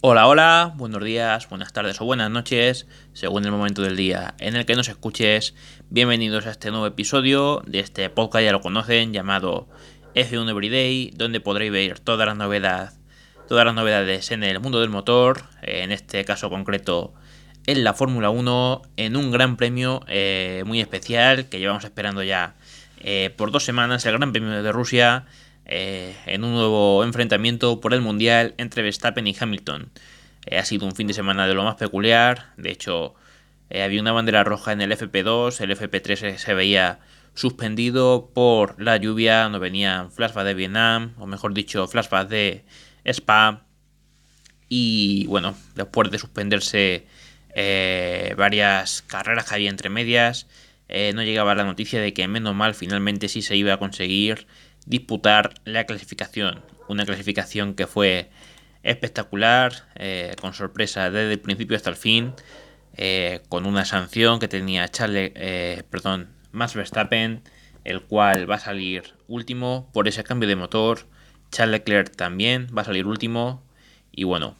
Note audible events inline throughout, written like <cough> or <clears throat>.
Hola, hola, buenos días, buenas tardes o buenas noches, según el momento del día en el que nos escuches. Bienvenidos a este nuevo episodio de este podcast, ya lo conocen, llamado F1 Everyday, donde podréis ver todas las novedades, todas las novedades en el mundo del motor, en este caso concreto en la Fórmula 1, en un gran premio eh, muy especial que llevamos esperando ya eh, por dos semanas, el Gran Premio de Rusia eh, en un nuevo enfrentamiento por el Mundial entre Verstappen y Hamilton. Eh, ha sido un fin de semana de lo más peculiar, de hecho eh, había una bandera roja en el FP2, el FP3 se veía suspendido por la lluvia, no venían flashbacks de Vietnam, o mejor dicho, flashbacks de Spa. Y bueno, después de suspenderse varias carreras que había entre medias, no llegaba la noticia de que menos mal finalmente sí se iba a conseguir disputar la clasificación. Una clasificación que fue espectacular, eh, con sorpresa desde el principio hasta el fin, eh, con una sanción que tenía Charles, eh, perdón, Max Verstappen, el cual va a salir último por ese cambio de motor. Charles Leclerc también va a salir último. Y bueno,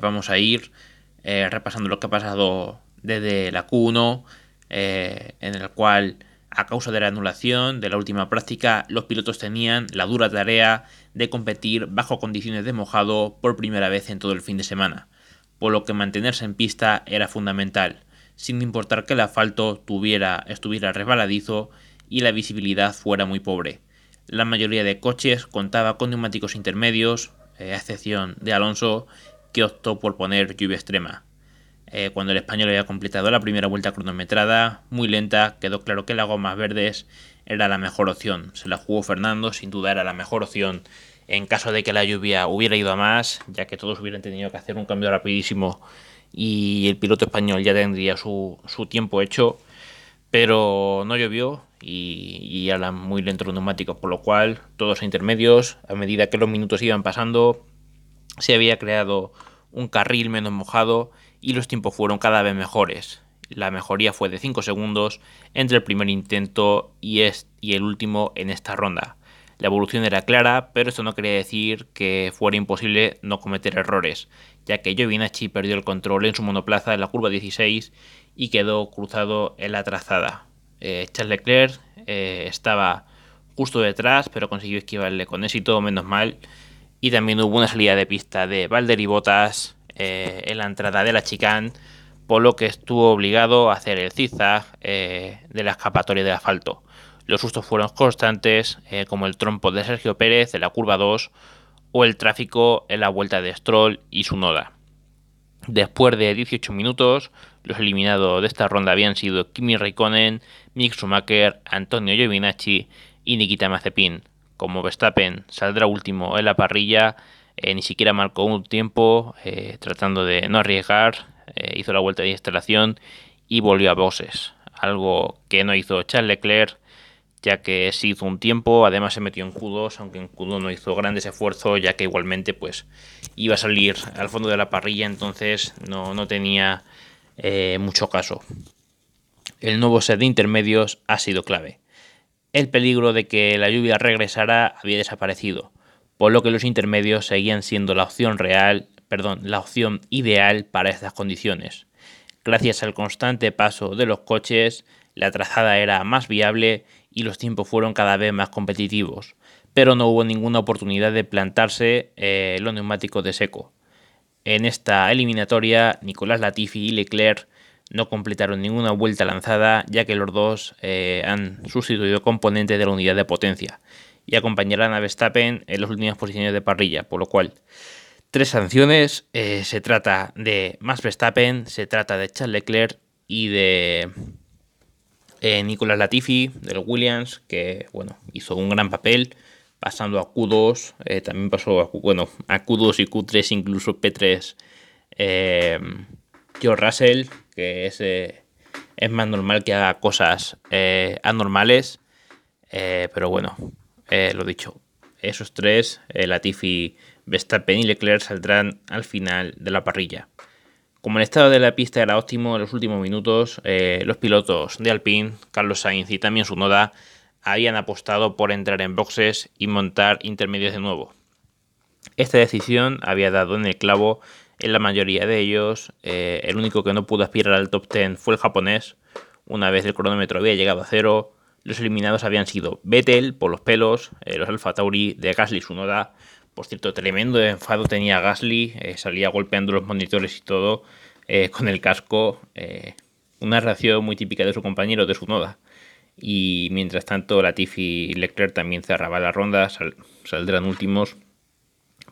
vamos a ir repasando lo que ha pasado desde la Q1, en el cual a causa de la anulación de la última práctica, los pilotos tenían la dura tarea de competir bajo condiciones de mojado por primera vez en todo el fin de semana, por lo que mantenerse en pista era fundamental, sin importar que el asfalto tuviera, estuviera resbaladizo y la visibilidad fuera muy pobre. La mayoría de coches contaba con neumáticos intermedios, a excepción de Alonso, que optó por poner lluvia extrema. Eh, cuando el español había completado la primera vuelta cronometrada, muy lenta, quedó claro que las gomas verdes era la mejor opción. Se la jugó Fernando, sin duda era la mejor opción en caso de que la lluvia hubiera ido a más, ya que todos hubieran tenido que hacer un cambio rapidísimo y el piloto español ya tendría su, tiempo hecho, pero no llovió y, y eran muy lentos los neumáticos, por lo cual todos a intermedios, a medida que los minutos iban pasando, se había creado un carril menos mojado y los tiempos fueron cada vez mejores. La mejoría fue de 5 segundos entre el primer intento y, el último en esta ronda. La evolución era clara, pero esto no quería decir que fuera imposible no cometer errores, ya que Giovinacci perdió el control en su monoplaza en la curva 16 y quedó cruzado en la trazada. Eh, Charles Leclerc eh, estaba justo detrás, pero consiguió esquivarle con éxito, menos mal. Y también hubo una salida de pista de Valtteri Bottas eh, en la entrada de la chicane, por lo que estuvo obligado a hacer el zigzag eh, de la escapatoria de asfalto. Los sustos fueron constantes, eh, como el trompo de Sergio Pérez en la curva 2 o el tráfico en la vuelta de Stroll y su noda. Después de 18 minutos, los eliminados de esta ronda habían sido Kimi Raikkonen, Mick Schumacher, Antonio Giovinacci y Nikita Mazepin. Como Verstappen saldrá último en la parrilla, eh, ni siquiera marcó un tiempo eh, tratando de no arriesgar, eh, hizo la vuelta de instalación y volvió a boxes, algo que no hizo Charles Leclerc, ya que sí hizo un tiempo, además se metió en Q2, aunque en Q2 no hizo grandes esfuerzos, ya que igualmente pues iba a salir al fondo de la parrilla, entonces no, no tenía mucho caso. El nuevo set de intermedios ha sido clave. El peligro de que la lluvia regresara había desaparecido por lo que los intermedios seguían siendo la opción real, perdón, la opción ideal para estas condiciones. Gracias al constante paso de los coches, la trazada era más viable y los tiempos fueron cada vez más competitivos, pero no hubo ninguna oportunidad de plantarse eh, los neumáticos de seco. En esta eliminatoria, Nicolás Latifi y Leclerc no completaron ninguna vuelta lanzada, ya que los dos eh, han sustituido componentes de la unidad de potencia y acompañarán a Verstappen en las últimas posiciones de parrilla, por lo cual tres sanciones, eh, se trata de Max Verstappen, se trata de Charles Leclerc y de eh, Nicolas Latifi del Williams, que bueno, hizo un gran papel pasando a Q2, eh, también pasó a, bueno, a Q2 y Q3, incluso P3 George Russell, que es, es más normal que haga cosas anormales, pero bueno, eh, lo dicho, esos tres, eh, Latifi, Verstappen y Leclerc saldrán al final de la parrilla. Como el estado de la pista era óptimo en los últimos minutos, eh, los pilotos de Alpine, Carlos Sainz y también su noda, habían apostado por entrar en boxes y montar intermedios de nuevo. Esta decisión había dado en el clavo en la mayoría de ellos. Eh, el único que no pudo aspirar al top 10 fue el japonés. Una vez el cronómetro había llegado a cero, los eliminados habían sido Vettel por los pelos, eh, los Alfa Tauri de Gasly Sunoda. Por cierto, tremendo enfado tenía Gasly, eh, salía golpeando los monitores y todo con el casco. una reacción muy típica de su compañero de Sunoda. Y mientras tanto, Latifi y Leclerc también cerraba la ronda, saldrán últimos.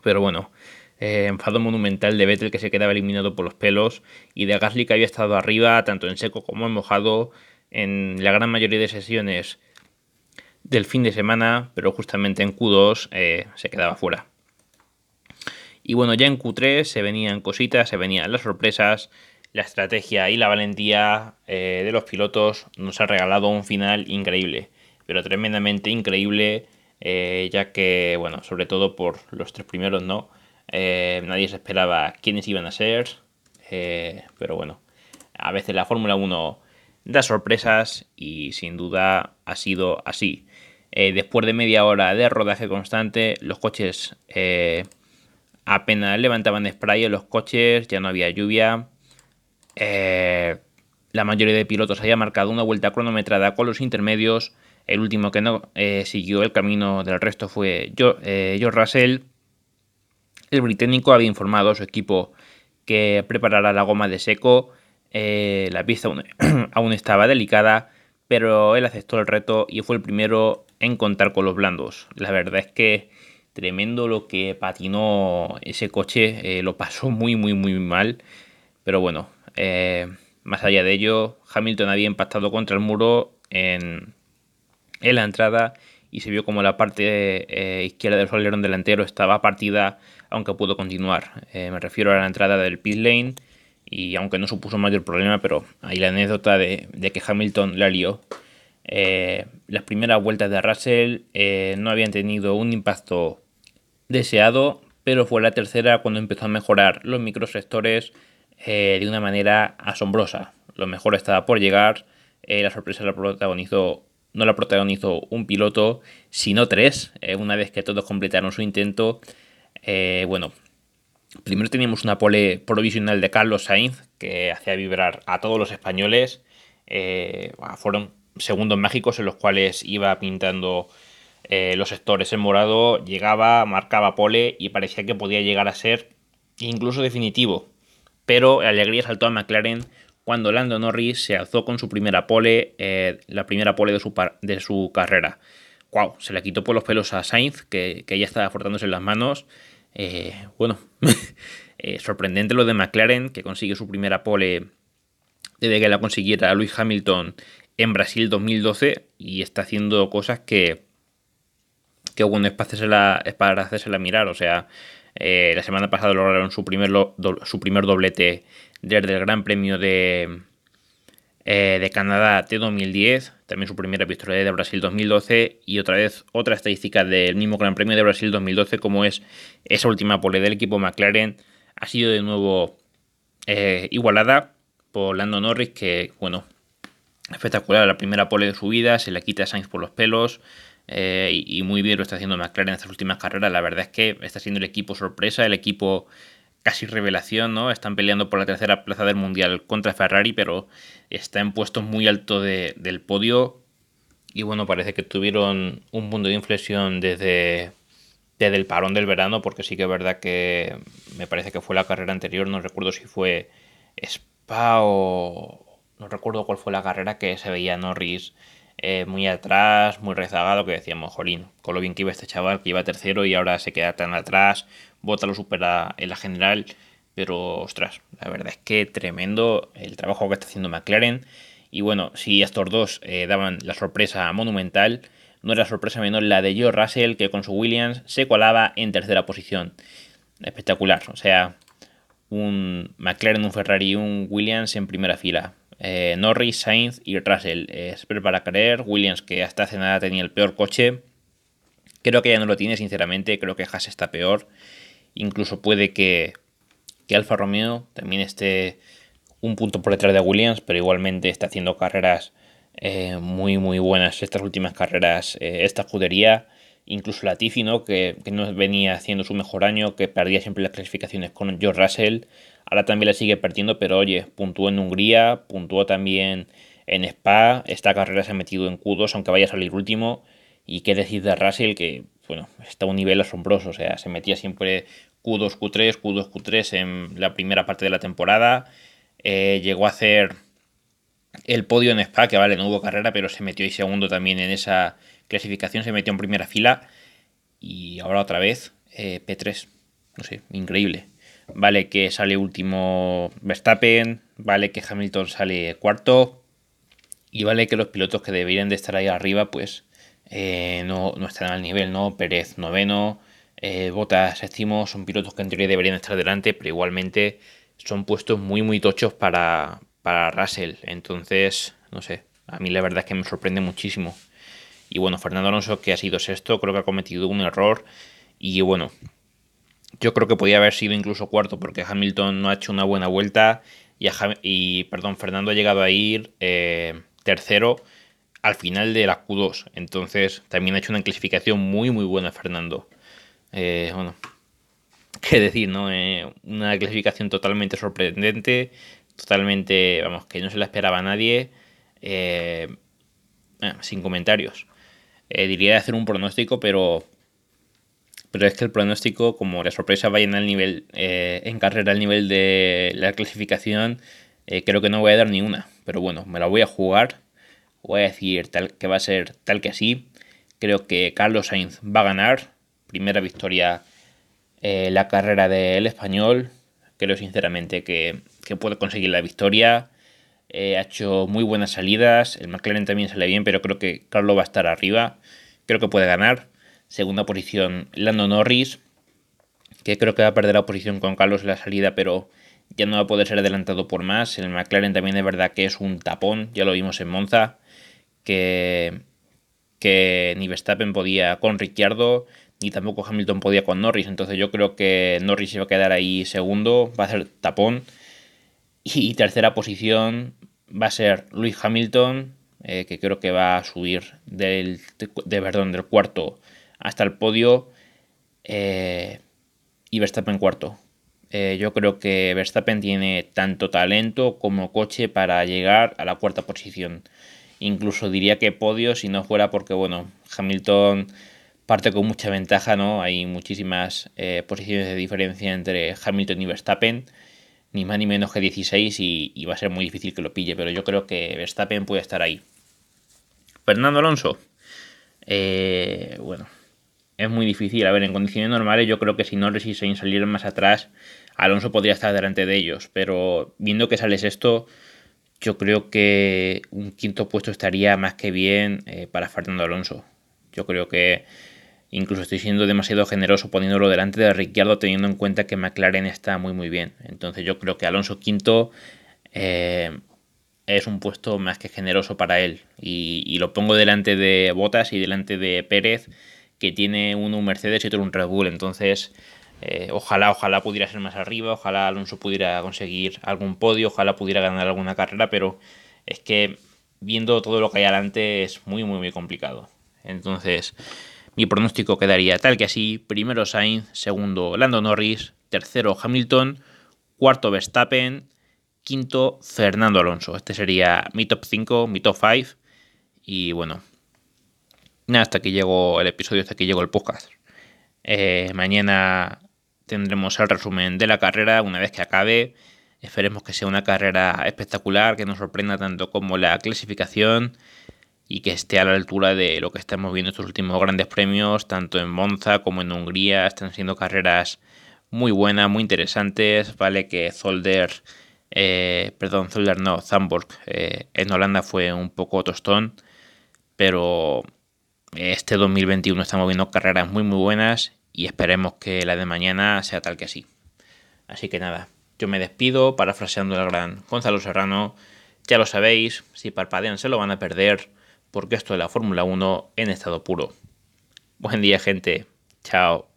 Pero bueno, eh, enfado monumental de Vettel que se quedaba eliminado por los pelos y de Gasly que había estado arriba tanto en seco como en mojado en la gran mayoría de sesiones del fin de semana, pero justamente en Q2 eh, se quedaba fuera. Y bueno, ya en Q3 se venían cositas, se venían las sorpresas, la estrategia y la valentía eh, de los pilotos nos ha regalado un final increíble, pero tremendamente increíble, ya que, bueno, sobre todo por los tres primeros, ¿no? Eh, nadie se esperaba quiénes iban a ser. Eh, pero bueno, a veces la Fórmula 1 da sorpresas y sin duda ha sido así. Eh, después de media hora de rodaje constante, los coches apenas levantaban spray en los coches, ya no había lluvia. la mayoría de pilotos había marcado una vuelta cronometrada con los intermedios. El último que no siguió el camino del resto fue George Russell el británico había informado a su equipo que preparara la goma de seco. Eh, la pista <clears throat> aún, estaba delicada, pero él aceptó el reto y fue el primero en contar con los blandos. La verdad es que tremendo lo que patinó ese coche, eh, lo pasó muy, muy, muy mal. Pero bueno, eh, más allá de ello, Hamilton había impactado contra el muro en, en la entrada y se vio como la parte izquierda del alerón delantero estaba partida aunque pudo continuar. Eh, me refiero a la entrada del pit lane y aunque no supuso mayor problema, pero hay la anécdota de, que Hamilton la lió. Eh, las primeras vueltas de Russell eh, no habían tenido un impacto deseado, pero fue la tercera cuando empezó a mejorar los microsectores de una manera asombrosa. Lo mejor estaba por llegar, la sorpresa la protagonizó no la protagonizó un piloto, sino tres, una vez que todos completaron su intento eh, bueno, primero teníamos una pole provisional de Carlos Sainz que hacía vibrar a todos los españoles. Eh, fueron segundos mágicos en los cuales iba pintando eh, los sectores en morado, llegaba, marcaba pole y parecía que podía llegar a ser incluso definitivo. Pero la alegría saltó a McLaren cuando Lando Norris se alzó con su primera pole, la primera pole de su, de su carrera. Wow, se le quitó por los pelos a Sainz, que, que ya estaba frotándose las manos. Eh, bueno, <laughs> eh, sorprendente lo de McLaren, que consigue su primera pole desde que la consiguiera Luis Hamilton en Brasil 2012 y está haciendo cosas que, que bueno, es para hacérsela, es mirar. O sea, eh, la semana pasada lograron su primer, su primer doblete desde el Gran Premio de, de Canadá de 2010 también su primera victoria de Brasil 2012 y otra vez otra estadística del mismo Gran Premio de Brasil 2012 como es esa última pole del equipo McLaren ha sido de nuevo eh, igualada por Lando Norris que bueno espectacular la primera pole de su vida se le quita a Sainz por los pelos eh, y, y, muy bien lo está haciendo McLaren en estas últimas carreras la verdad es que está siendo el equipo sorpresa el equipo casi revelación, ¿no? Están peleando por la tercera plaza del Mundial contra Ferrari, pero está en puestos muy alto del podio. Y bueno, parece que tuvieron un punto de inflexión desde, desde el parón del verano, porque sí que es verdad que me parece que fue la carrera anterior, no recuerdo si fue Spa o... No recuerdo cuál fue la carrera que se veía Norris eh, muy atrás, muy rezagado, que decíamos, jolín, con lo bien que iba este chaval, que iba tercero y ahora se queda tan atrás, Bota lo supera en la general, pero ostras, la verdad es que tremendo el trabajo que está haciendo McLaren. Y bueno, si estos dos eh, daban la sorpresa monumental, no era sorpresa menor la de Joe Russell, que con su Williams se colaba en tercera posición. Espectacular, o sea, un McLaren, un Ferrari y un Williams en primera fila. Eh, Norris, Sainz y Russell. Es para creer. Williams, que hasta hace nada tenía el peor coche. Creo que ya no lo tiene, sinceramente. Creo que Haas está peor. Incluso puede que, que Alfa Romeo también esté un punto por detrás de Williams, pero igualmente está haciendo carreras eh, muy, muy buenas estas últimas carreras, eh, esta escudería. Incluso Latifi, ¿no? Que, que, no venía haciendo su mejor año, que perdía siempre las clasificaciones con George Russell, ahora también la sigue perdiendo, pero oye, puntuó en Hungría, puntuó también en Spa, esta carrera se ha metido en Q2, aunque vaya a salir último, y qué decir de Russell, que bueno, está a un nivel asombroso, o sea, se metía siempre Q2, Q3, Q2, Q3 en la primera parte de la temporada, eh, llegó a hacer el podio en Spa, que vale, no hubo carrera, pero se metió ahí segundo también en esa clasificación, se metió en primera fila y ahora otra vez eh, P3, no sé, increíble. Vale que sale último Verstappen, vale que Hamilton sale cuarto y vale que los pilotos que deberían de estar ahí arriba pues eh, no, no, están al nivel, ¿no? Pérez noveno, eh, Botas séptimo, son pilotos que en teoría deberían estar delante, pero igualmente son puestos muy muy tochos para, para Russell. Entonces, no sé, a mí la verdad es que me sorprende muchísimo. Y bueno, Fernando Alonso, que ha sido sexto, creo que ha cometido un error. Y bueno, yo creo que podía haber sido incluso cuarto, porque Hamilton no ha hecho una buena vuelta. Y, perdón, Fernando ha llegado a ir eh, tercero al final de la Q2. Entonces, también ha hecho una clasificación muy, muy buena Fernando. Eh, bueno, <laughs> qué decir, ¿no? Eh, una clasificación totalmente sorprendente totalmente, vamos, que no se la esperaba a nadie, eh, sin comentarios. Eh, diría de hacer un pronóstico, pero, pero es que el pronóstico, como la sorpresa vaya en el nivel, eh, en carrera al nivel de la clasificación, creo que no voy a dar ni una. Pero bueno, me la voy a jugar. Voy a decir tal, que va a ser tal que así. Creo que Carlos Sainz va a ganar. Primera victoria la carrera del español. Creo sinceramente que que puede conseguir la victoria. Eh, ha hecho muy buenas salidas. El McLaren también sale bien, pero creo que Carlos va a estar arriba. Creo que puede ganar. Segunda posición, Lando Norris, que creo que va a perder la posición con Carlos en la salida, pero ya no va a poder ser adelantado por más. El McLaren también es verdad que es un tapón, ya lo vimos en Monza, que, que ni Verstappen podía con Ricciardo, ni tampoco Hamilton podía con Norris. Entonces yo creo que Norris se va a quedar ahí segundo, va a ser tapón. Y tercera posición va a ser Luis Hamilton, eh, que creo que va a subir del, de, perdón, del cuarto hasta el podio. Eh, y Verstappen cuarto. Eh, yo creo que Verstappen tiene tanto talento como coche para llegar a la cuarta posición. Incluso diría que podio si no fuera porque, bueno, Hamilton parte con mucha ventaja, ¿no? Hay muchísimas posiciones de diferencia entre Hamilton y Verstappen ni más ni menos que 16 y, va a ser muy difícil que lo pille, pero yo creo que Verstappen puede estar ahí. Fernando Alonso. Eh, bueno, es muy difícil. A ver, en condiciones normales yo creo que si Norris y Sainz salieran más atrás, Alonso podría estar delante de ellos, pero viendo que sales esto, yo creo que un quinto puesto estaría más que bien eh, para Fernando Alonso. Yo creo que Incluso estoy siendo demasiado generoso poniéndolo delante de Ricciardo teniendo en cuenta que McLaren está muy muy bien. Entonces yo creo que Alonso quinto eh, es un puesto más que generoso para él. Y, lo pongo delante de Botas y delante de Pérez, que tiene uno un Mercedes y otro un Red Bull. Entonces eh, ojalá, ojalá pudiera ser más arriba, ojalá Alonso pudiera conseguir algún podio, ojalá pudiera ganar alguna carrera, pero es que viendo todo lo que hay adelante es muy muy muy complicado. Entonces... Mi pronóstico quedaría tal que así, primero Sainz, segundo Lando Norris, tercero Hamilton, cuarto Verstappen, quinto Fernando Alonso. Este sería mi top 5, mi top 5. Y bueno, hasta aquí llegó el episodio, hasta aquí llegó el podcast. Eh, mañana tendremos el resumen de la carrera una vez que acabe. Esperemos que sea una carrera espectacular, que nos sorprenda tanto como la clasificación y que esté a la altura de lo que estamos viendo estos últimos grandes premios, tanto en Monza como en Hungría. Están siendo carreras muy buenas, muy interesantes. Vale que Zolder, eh, perdón, Zolder no, Zandvoort eh, en Holanda fue un poco tostón, pero este 2021 estamos viendo carreras muy muy buenas y esperemos que la de mañana sea tal que así. Así que nada, yo me despido parafraseando al gran Gonzalo Serrano. Ya lo sabéis, si parpadean se lo van a perder porque esto es la Fórmula 1 en estado puro. Buen día gente, chao.